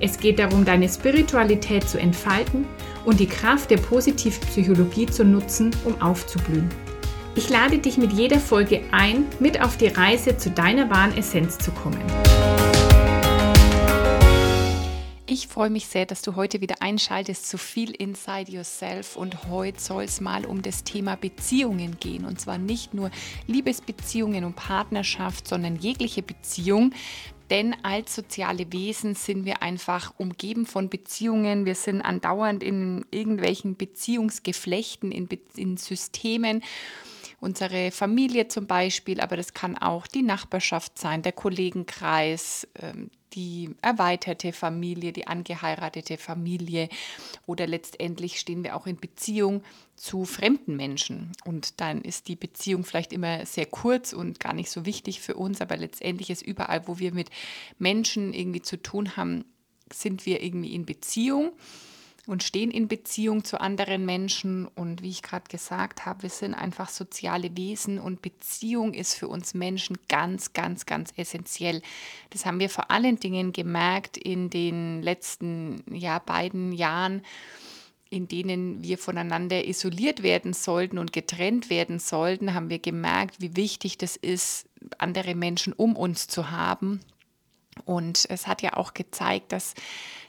Es geht darum, deine Spiritualität zu entfalten und die Kraft der Positivpsychologie zu nutzen, um aufzublühen. Ich lade dich mit jeder Folge ein, mit auf die Reise zu deiner wahren Essenz zu kommen. Ich freue mich sehr, dass du heute wieder einschaltest zu viel Inside Yourself und heute soll es mal um das Thema Beziehungen gehen und zwar nicht nur Liebesbeziehungen und Partnerschaft, sondern jegliche Beziehung, denn als soziale Wesen sind wir einfach umgeben von Beziehungen. Wir sind andauernd in irgendwelchen Beziehungsgeflechten, in, Be in Systemen unsere Familie zum Beispiel, aber das kann auch die Nachbarschaft sein, der Kollegenkreis, ähm, die erweiterte Familie, die angeheiratete Familie oder letztendlich stehen wir auch in Beziehung zu fremden Menschen. Und dann ist die Beziehung vielleicht immer sehr kurz und gar nicht so wichtig für uns, aber letztendlich ist überall, wo wir mit Menschen irgendwie zu tun haben, sind wir irgendwie in Beziehung und stehen in Beziehung zu anderen Menschen. Und wie ich gerade gesagt habe, wir sind einfach soziale Wesen und Beziehung ist für uns Menschen ganz, ganz, ganz essentiell. Das haben wir vor allen Dingen gemerkt in den letzten ja, beiden Jahren in denen wir voneinander isoliert werden sollten und getrennt werden sollten, haben wir gemerkt, wie wichtig das ist, andere Menschen um uns zu haben. Und es hat ja auch gezeigt, dass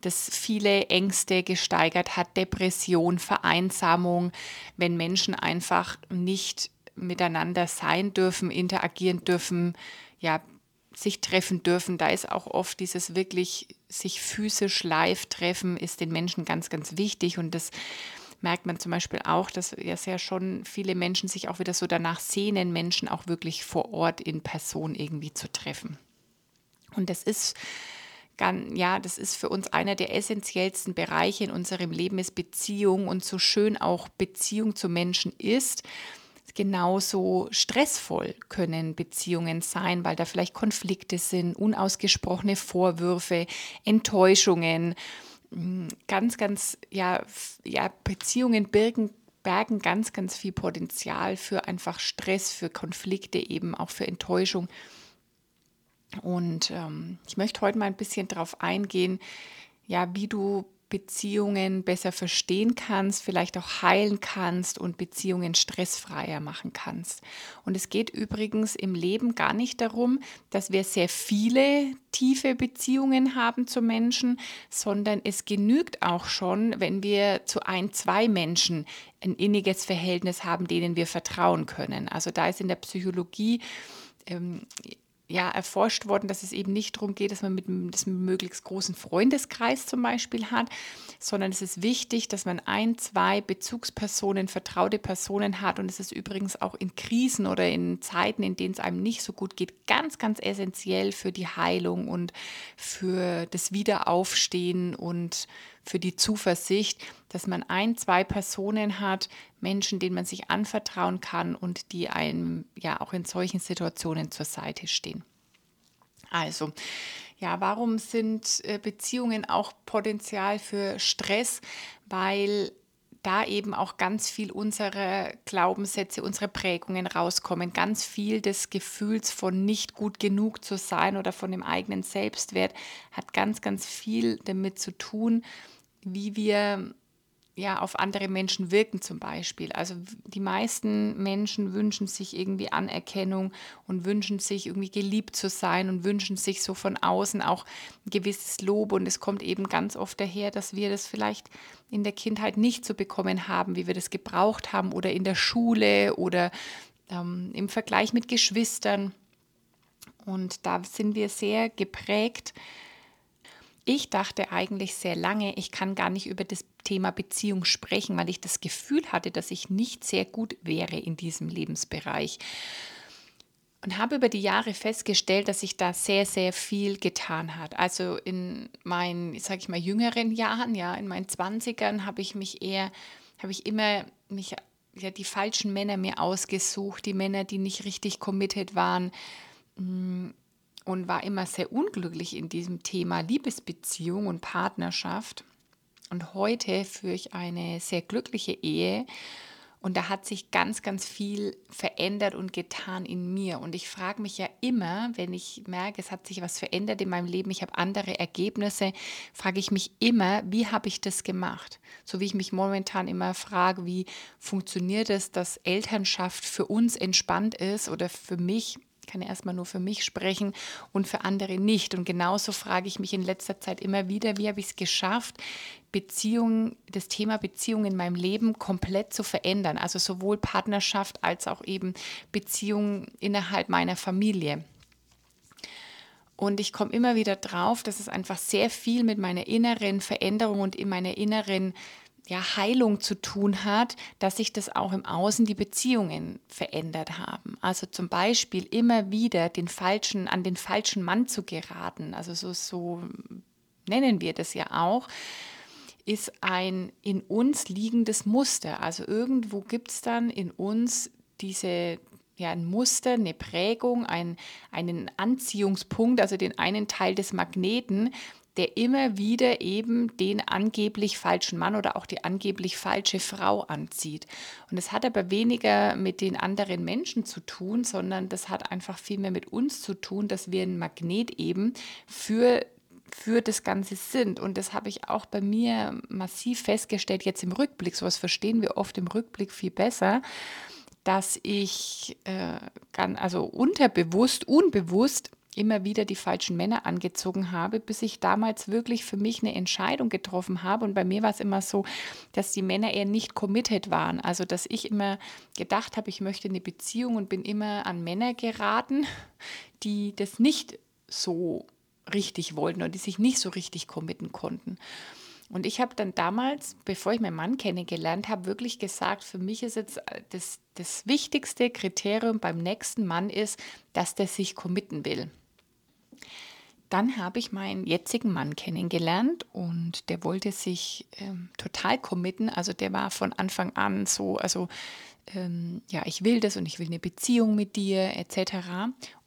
das viele Ängste gesteigert hat, Depression, Vereinsamung, wenn Menschen einfach nicht miteinander sein dürfen, interagieren dürfen, ja, sich treffen dürfen. Da ist auch oft dieses wirklich sich physisch live treffen, ist den Menschen ganz, ganz wichtig. Und das merkt man zum Beispiel auch, dass ja schon viele Menschen sich auch wieder so danach sehnen, Menschen auch wirklich vor Ort in Person irgendwie zu treffen. Und das ist ja, das ist für uns einer der essentiellsten Bereiche in unserem Leben, ist Beziehung und so schön auch Beziehung zu Menschen ist. Genauso stressvoll können Beziehungen sein, weil da vielleicht Konflikte sind, unausgesprochene Vorwürfe, Enttäuschungen, hm, ganz, ganz, ja, ja Beziehungen birgen, bergen ganz, ganz viel Potenzial für einfach Stress, für Konflikte, eben auch für Enttäuschung. Und ähm, ich möchte heute mal ein bisschen darauf eingehen, ja, wie du Beziehungen besser verstehen kannst, vielleicht auch heilen kannst und Beziehungen stressfreier machen kannst. Und es geht übrigens im Leben gar nicht darum, dass wir sehr viele tiefe Beziehungen haben zu Menschen, sondern es genügt auch schon, wenn wir zu ein, zwei Menschen ein inniges Verhältnis haben, denen wir vertrauen können. Also da ist in der Psychologie ähm, ja, erforscht worden, dass es eben nicht darum geht, dass man mit einem, möglichst großen Freundeskreis zum Beispiel hat, sondern es ist wichtig, dass man ein, zwei Bezugspersonen, vertraute Personen hat. Und es ist übrigens auch in Krisen oder in Zeiten, in denen es einem nicht so gut geht, ganz, ganz essentiell für die Heilung und für das Wiederaufstehen und für die Zuversicht, dass man ein, zwei Personen hat, Menschen, denen man sich anvertrauen kann und die einem ja auch in solchen Situationen zur Seite stehen. Also, ja, warum sind äh, Beziehungen auch Potenzial für Stress? Weil da eben auch ganz viel unserer Glaubenssätze, unsere Prägungen rauskommen, ganz viel des Gefühls von nicht gut genug zu sein oder von dem eigenen Selbstwert hat ganz, ganz viel damit zu tun, wie wir ja, auf andere Menschen wirken zum Beispiel. Also die meisten Menschen wünschen sich irgendwie Anerkennung und wünschen sich irgendwie geliebt zu sein und wünschen sich so von außen auch ein gewisses Lob. Und es kommt eben ganz oft daher, dass wir das vielleicht in der Kindheit nicht so bekommen haben, wie wir das gebraucht haben oder in der Schule oder ähm, im Vergleich mit Geschwistern. Und da sind wir sehr geprägt ich dachte eigentlich sehr lange, ich kann gar nicht über das Thema Beziehung sprechen, weil ich das Gefühl hatte, dass ich nicht sehr gut wäre in diesem Lebensbereich. und habe über die Jahre festgestellt, dass sich da sehr, sehr viel getan hat. Also in meinen, sage ich mal, jüngeren Jahren, ja, in meinen Zwanzigern habe ich mich eher, habe ich immer mich, ja, die falschen Männer mir ausgesucht, die Männer, die nicht richtig committed waren mm, und war immer sehr unglücklich in diesem Thema Liebesbeziehung und Partnerschaft. Und heute führe ich eine sehr glückliche Ehe und da hat sich ganz, ganz viel verändert und getan in mir. Und ich frage mich ja immer, wenn ich merke, es hat sich was verändert in meinem Leben, ich habe andere Ergebnisse, frage ich mich immer, wie habe ich das gemacht? So wie ich mich momentan immer frage, wie funktioniert es, dass Elternschaft für uns entspannt ist oder für mich ich kann ja erstmal nur für mich sprechen und für andere nicht. Und genauso frage ich mich in letzter Zeit immer wieder, wie habe ich es geschafft, Beziehungen, das Thema Beziehung in meinem Leben komplett zu verändern. Also sowohl Partnerschaft als auch eben Beziehungen innerhalb meiner Familie. Und ich komme immer wieder drauf, dass es einfach sehr viel mit meiner inneren Veränderung und in meiner inneren ja, Heilung zu tun hat, dass sich das auch im Außen die Beziehungen verändert haben. Also zum Beispiel immer wieder den falschen, an den falschen Mann zu geraten, also so, so nennen wir das ja auch, ist ein in uns liegendes Muster. Also irgendwo gibt es dann in uns diese, ja, ein Muster, eine Prägung, ein, einen Anziehungspunkt, also den einen Teil des Magneten, der immer wieder eben den angeblich falschen Mann oder auch die angeblich falsche Frau anzieht. Und es hat aber weniger mit den anderen Menschen zu tun, sondern das hat einfach viel mehr mit uns zu tun, dass wir ein Magnet eben für für das Ganze sind. Und das habe ich auch bei mir massiv festgestellt, jetzt im Rückblick. Sowas verstehen wir oft im Rückblick viel besser, dass ich äh, kann, also unterbewusst, unbewusst immer wieder die falschen Männer angezogen habe, bis ich damals wirklich für mich eine Entscheidung getroffen habe. Und bei mir war es immer so, dass die Männer eher nicht committed waren. Also, dass ich immer gedacht habe, ich möchte eine Beziehung und bin immer an Männer geraten, die das nicht so richtig wollten und die sich nicht so richtig committen konnten. Und ich habe dann damals, bevor ich meinen Mann kennengelernt habe, wirklich gesagt, für mich ist jetzt das, das wichtigste Kriterium beim nächsten Mann ist, dass der sich committen will. Dann habe ich meinen jetzigen Mann kennengelernt und der wollte sich ähm, total committen. Also der war von Anfang an so, also ähm, ja, ich will das und ich will eine Beziehung mit dir etc.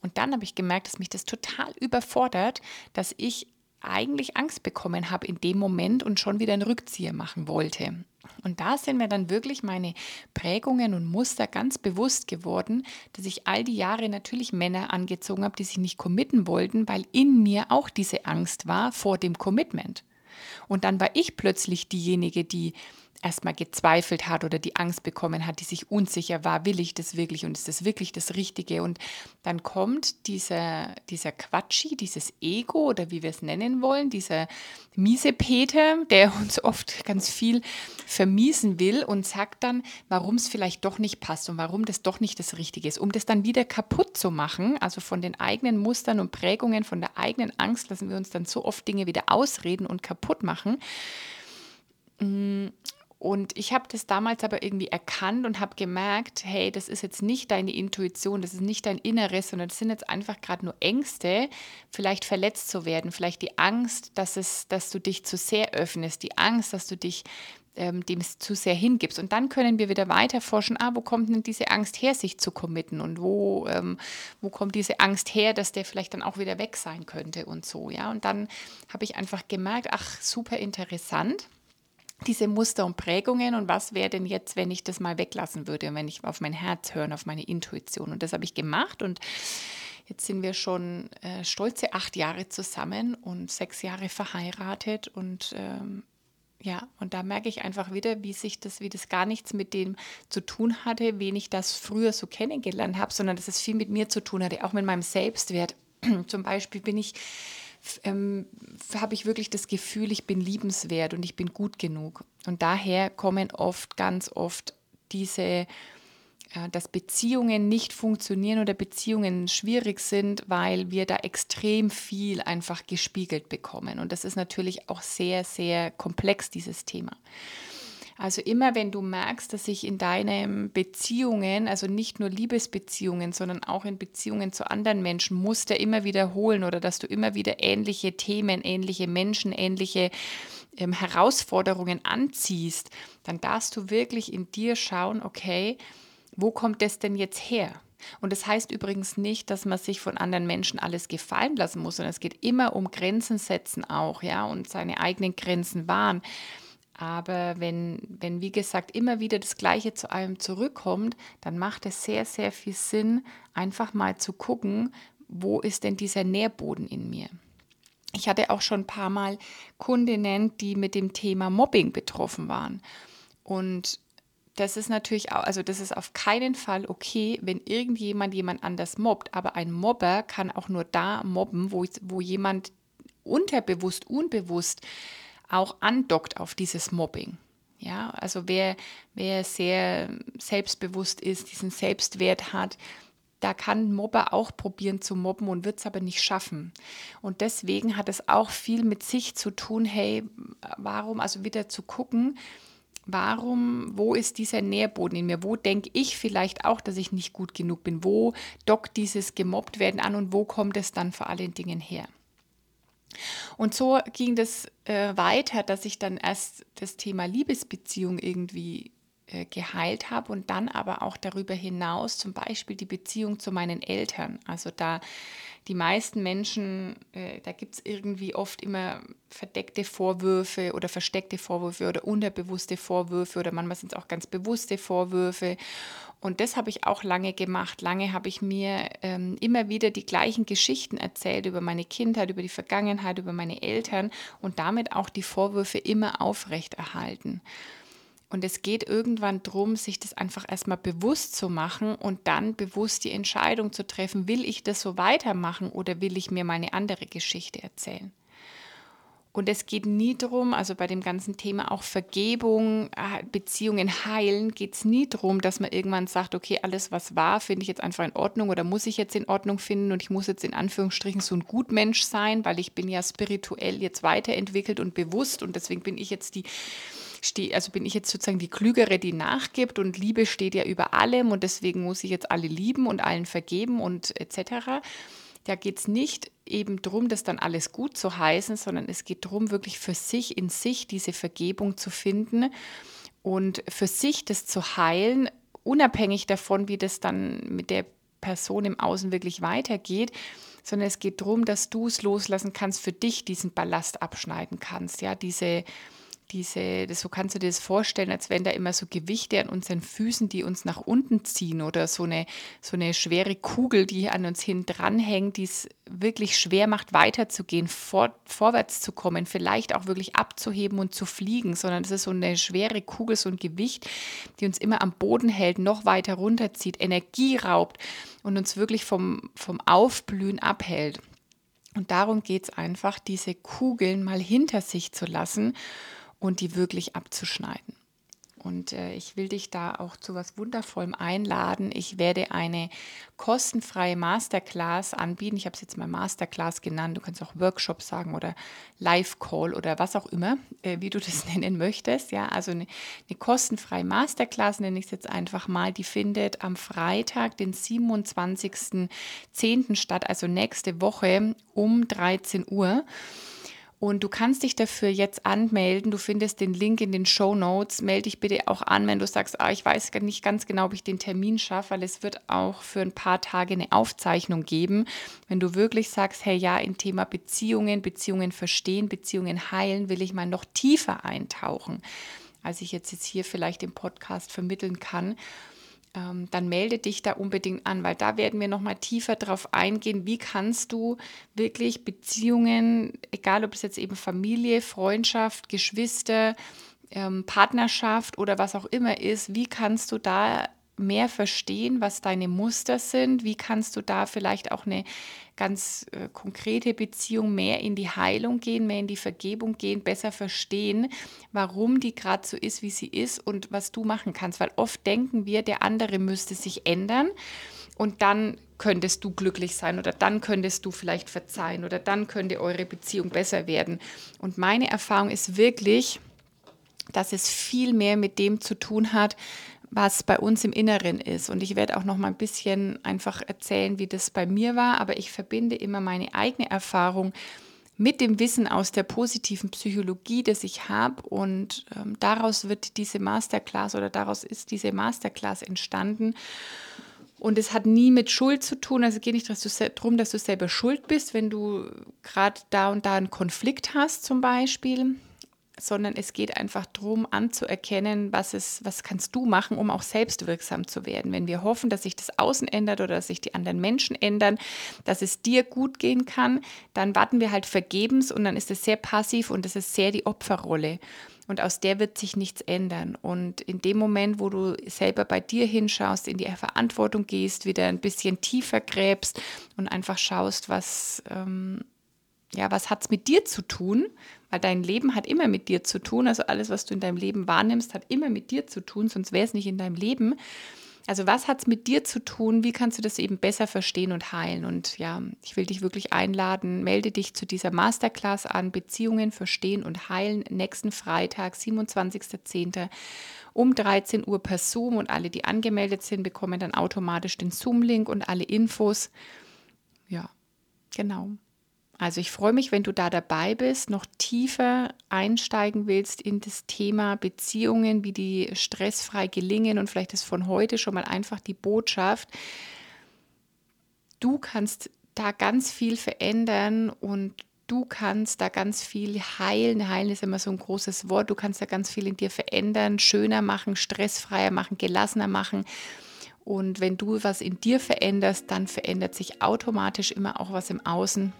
Und dann habe ich gemerkt, dass mich das total überfordert, dass ich eigentlich Angst bekommen habe in dem Moment und schon wieder einen Rückzieher machen wollte. Und da sind mir dann wirklich meine Prägungen und Muster ganz bewusst geworden, dass ich all die Jahre natürlich Männer angezogen habe, die sich nicht committen wollten, weil in mir auch diese Angst war vor dem Commitment. Und dann war ich plötzlich diejenige, die erstmal gezweifelt hat oder die Angst bekommen hat, die sich unsicher war, will ich das wirklich und ist das wirklich das Richtige? Und dann kommt dieser, dieser Quatschi, dieses Ego oder wie wir es nennen wollen, dieser miese Peter, der uns oft ganz viel vermiesen will und sagt dann, warum es vielleicht doch nicht passt und warum das doch nicht das Richtige ist, um das dann wieder kaputt zu machen, also von den eigenen Mustern und Prägungen, von der eigenen Angst lassen wir uns dann so oft Dinge wieder ausreden und kaputt machen. Mm, und ich habe das damals aber irgendwie erkannt und habe gemerkt, hey, das ist jetzt nicht deine Intuition, das ist nicht dein Inneres, sondern das sind jetzt einfach gerade nur Ängste, vielleicht verletzt zu werden, vielleicht die Angst, dass, es, dass du dich zu sehr öffnest, die Angst, dass du dich ähm, dem zu sehr hingibst. Und dann können wir wieder weiter forschen, ah, wo kommt denn diese Angst her, sich zu committen und wo, ähm, wo kommt diese Angst her, dass der vielleicht dann auch wieder weg sein könnte und so, ja. Und dann habe ich einfach gemerkt, ach, super interessant diese Muster und Prägungen und was wäre denn jetzt, wenn ich das mal weglassen würde, wenn ich auf mein Herz hören, auf meine Intuition. Und das habe ich gemacht und jetzt sind wir schon äh, stolze acht Jahre zusammen und sechs Jahre verheiratet und ähm, ja, und da merke ich einfach wieder, wie sich das, wie das gar nichts mit dem zu tun hatte, wen ich das früher so kennengelernt habe, sondern dass es viel mit mir zu tun hatte, auch mit meinem Selbstwert. Zum Beispiel bin ich ähm, habe ich wirklich das Gefühl, ich bin liebenswert und ich bin gut genug. Und daher kommen oft, ganz oft diese, äh, dass Beziehungen nicht funktionieren oder Beziehungen schwierig sind, weil wir da extrem viel einfach gespiegelt bekommen. Und das ist natürlich auch sehr, sehr komplex, dieses Thema. Also immer wenn du merkst, dass sich in deinen Beziehungen, also nicht nur Liebesbeziehungen, sondern auch in Beziehungen zu anderen Menschen Muster immer wiederholen oder dass du immer wieder ähnliche Themen, ähnliche Menschen, ähnliche ähm, Herausforderungen anziehst, dann darfst du wirklich in dir schauen, okay, wo kommt das denn jetzt her? Und das heißt übrigens nicht, dass man sich von anderen Menschen alles gefallen lassen muss, sondern es geht immer um Grenzen setzen auch, ja, und seine eigenen Grenzen wahren. Aber wenn, wenn, wie gesagt, immer wieder das Gleiche zu einem zurückkommt, dann macht es sehr, sehr viel Sinn, einfach mal zu gucken, wo ist denn dieser Nährboden in mir? Ich hatte auch schon ein paar Mal Kundinnen, die mit dem Thema Mobbing betroffen waren. Und das ist natürlich auch, also das ist auf keinen Fall okay, wenn irgendjemand jemand anders mobbt. Aber ein Mobber kann auch nur da mobben, wo, wo jemand unterbewusst, unbewusst auch andockt auf dieses Mobbing. Ja, also wer, wer sehr selbstbewusst ist, diesen Selbstwert hat, da kann ein Mobber auch probieren zu mobben und wird es aber nicht schaffen. Und deswegen hat es auch viel mit sich zu tun, hey, warum also wieder zu gucken, warum, wo ist dieser Nährboden in mir? Wo denke ich vielleicht auch, dass ich nicht gut genug bin? Wo dockt dieses gemobbt werden an und wo kommt es dann vor allen Dingen her? Und so ging das äh, weiter, dass ich dann erst das Thema Liebesbeziehung irgendwie äh, geheilt habe und dann aber auch darüber hinaus zum Beispiel die Beziehung zu meinen Eltern. Also da die meisten Menschen, äh, da gibt es irgendwie oft immer verdeckte Vorwürfe oder versteckte Vorwürfe oder unterbewusste Vorwürfe oder manchmal sind es auch ganz bewusste Vorwürfe. Und das habe ich auch lange gemacht. Lange habe ich mir ähm, immer wieder die gleichen Geschichten erzählt über meine Kindheit, über die Vergangenheit, über meine Eltern und damit auch die Vorwürfe immer aufrechterhalten. Und es geht irgendwann darum, sich das einfach erstmal bewusst zu machen und dann bewusst die Entscheidung zu treffen, will ich das so weitermachen oder will ich mir meine andere Geschichte erzählen. Und es geht nie darum, also bei dem ganzen Thema auch Vergebung, äh, Beziehungen heilen, geht es nie darum, dass man irgendwann sagt, okay, alles was war, finde ich jetzt einfach in Ordnung oder muss ich jetzt in Ordnung finden und ich muss jetzt in Anführungsstrichen so ein Gutmensch sein, weil ich bin ja spirituell jetzt weiterentwickelt und bewusst und deswegen bin ich jetzt die stehe, also bin ich jetzt sozusagen die Klügere, die nachgibt und Liebe steht ja über allem und deswegen muss ich jetzt alle lieben und allen vergeben und etc. Da geht es nicht eben darum, das dann alles gut zu heißen, sondern es geht darum, wirklich für sich in sich diese Vergebung zu finden und für sich das zu heilen, unabhängig davon, wie das dann mit der Person im Außen wirklich weitergeht, sondern es geht darum, dass du es loslassen kannst, für dich diesen Ballast abschneiden kannst, ja, diese diese, das, so kannst du dir das vorstellen, als wenn da immer so Gewichte an unseren Füßen, die uns nach unten ziehen oder so eine, so eine schwere Kugel, die an uns hin dranhängt, die es wirklich schwer macht, weiterzugehen, vor, vorwärts zu kommen, vielleicht auch wirklich abzuheben und zu fliegen, sondern es ist so eine schwere Kugel, so ein Gewicht, die uns immer am Boden hält, noch weiter runterzieht, Energie raubt und uns wirklich vom, vom Aufblühen abhält. Und darum geht es einfach, diese Kugeln mal hinter sich zu lassen und die wirklich abzuschneiden. Und äh, ich will dich da auch zu was Wundervollem einladen. Ich werde eine kostenfreie Masterclass anbieten. Ich habe es jetzt mal Masterclass genannt. Du kannst auch Workshop sagen oder Live-Call oder was auch immer, äh, wie du das nennen möchtest. Ja, also eine, eine kostenfreie Masterclass nenne ich es jetzt einfach mal. Die findet am Freitag, den 27.10. statt, also nächste Woche um 13 Uhr. Und du kannst dich dafür jetzt anmelden. Du findest den Link in den Show Notes. Melde dich bitte auch an, wenn du sagst, ah, ich weiß nicht ganz genau, ob ich den Termin schaffe, weil es wird auch für ein paar Tage eine Aufzeichnung geben. Wenn du wirklich sagst, hey ja, im Thema Beziehungen, Beziehungen verstehen, Beziehungen heilen, will ich mal noch tiefer eintauchen, als ich jetzt, jetzt hier vielleicht im Podcast vermitteln kann ähm, dann melde dich da unbedingt an, weil da werden wir nochmal tiefer drauf eingehen, wie kannst du wirklich Beziehungen, egal ob es jetzt eben Familie, Freundschaft, Geschwister, ähm, Partnerschaft oder was auch immer ist, wie kannst du da mehr verstehen, was deine Muster sind, wie kannst du da vielleicht auch eine ganz äh, konkrete Beziehung mehr in die Heilung gehen, mehr in die Vergebung gehen, besser verstehen, warum die gerade so ist, wie sie ist und was du machen kannst. Weil oft denken wir, der andere müsste sich ändern und dann könntest du glücklich sein oder dann könntest du vielleicht verzeihen oder dann könnte eure Beziehung besser werden. Und meine Erfahrung ist wirklich, dass es viel mehr mit dem zu tun hat, was bei uns im Inneren ist. Und ich werde auch noch mal ein bisschen einfach erzählen, wie das bei mir war, aber ich verbinde immer meine eigene Erfahrung mit dem Wissen aus der positiven Psychologie, das ich habe. Und ähm, daraus wird diese Masterclass oder daraus ist diese Masterclass entstanden. Und es hat nie mit Schuld zu tun. Also es geht nicht darum, dass du selber schuld bist, wenn du gerade da und da einen Konflikt hast zum Beispiel, sondern es geht einfach darum, anzuerkennen, was, es, was kannst du machen, um auch selbstwirksam zu werden. Wenn wir hoffen, dass sich das Außen ändert oder dass sich die anderen Menschen ändern, dass es dir gut gehen kann, dann warten wir halt vergebens und dann ist es sehr passiv und es ist sehr die Opferrolle. Und aus der wird sich nichts ändern. Und in dem Moment, wo du selber bei dir hinschaust, in die Verantwortung gehst, wieder ein bisschen tiefer gräbst und einfach schaust, was, ähm, ja, was hat es mit dir zu tun? Weil dein Leben hat immer mit dir zu tun. Also alles, was du in deinem Leben wahrnimmst, hat immer mit dir zu tun, sonst wäre es nicht in deinem Leben. Also was hat es mit dir zu tun? Wie kannst du das eben besser verstehen und heilen? Und ja, ich will dich wirklich einladen, melde dich zu dieser Masterclass an, Beziehungen verstehen und heilen, nächsten Freitag, 27.10. um 13 Uhr per Zoom und alle, die angemeldet sind, bekommen dann automatisch den Zoom-Link und alle Infos. Ja, genau. Also ich freue mich, wenn du da dabei bist, noch tiefer einsteigen willst in das Thema Beziehungen, wie die stressfrei gelingen und vielleicht ist von heute schon mal einfach die Botschaft. Du kannst da ganz viel verändern und du kannst da ganz viel heilen. Heilen ist immer so ein großes Wort. Du kannst da ganz viel in dir verändern, schöner machen, stressfreier machen, gelassener machen. Und wenn du was in dir veränderst, dann verändert sich automatisch immer auch was im Außen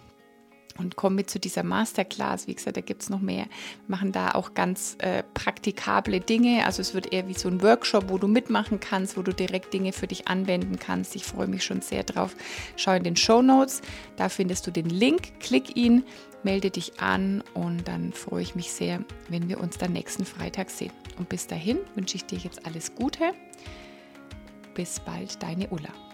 und komm mit zu dieser Masterclass. Wie gesagt, da gibt es noch mehr. Wir machen da auch ganz äh, praktikable Dinge. Also es wird eher wie so ein Workshop, wo du mitmachen kannst, wo du direkt Dinge für dich anwenden kannst. Ich freue mich schon sehr drauf. Schau in den Show Notes. Da findest du den Link. Klick ihn, melde dich an und dann freue ich mich sehr, wenn wir uns dann nächsten Freitag sehen. Und bis dahin wünsche ich dir jetzt alles Gute. Bis bald, deine Ulla.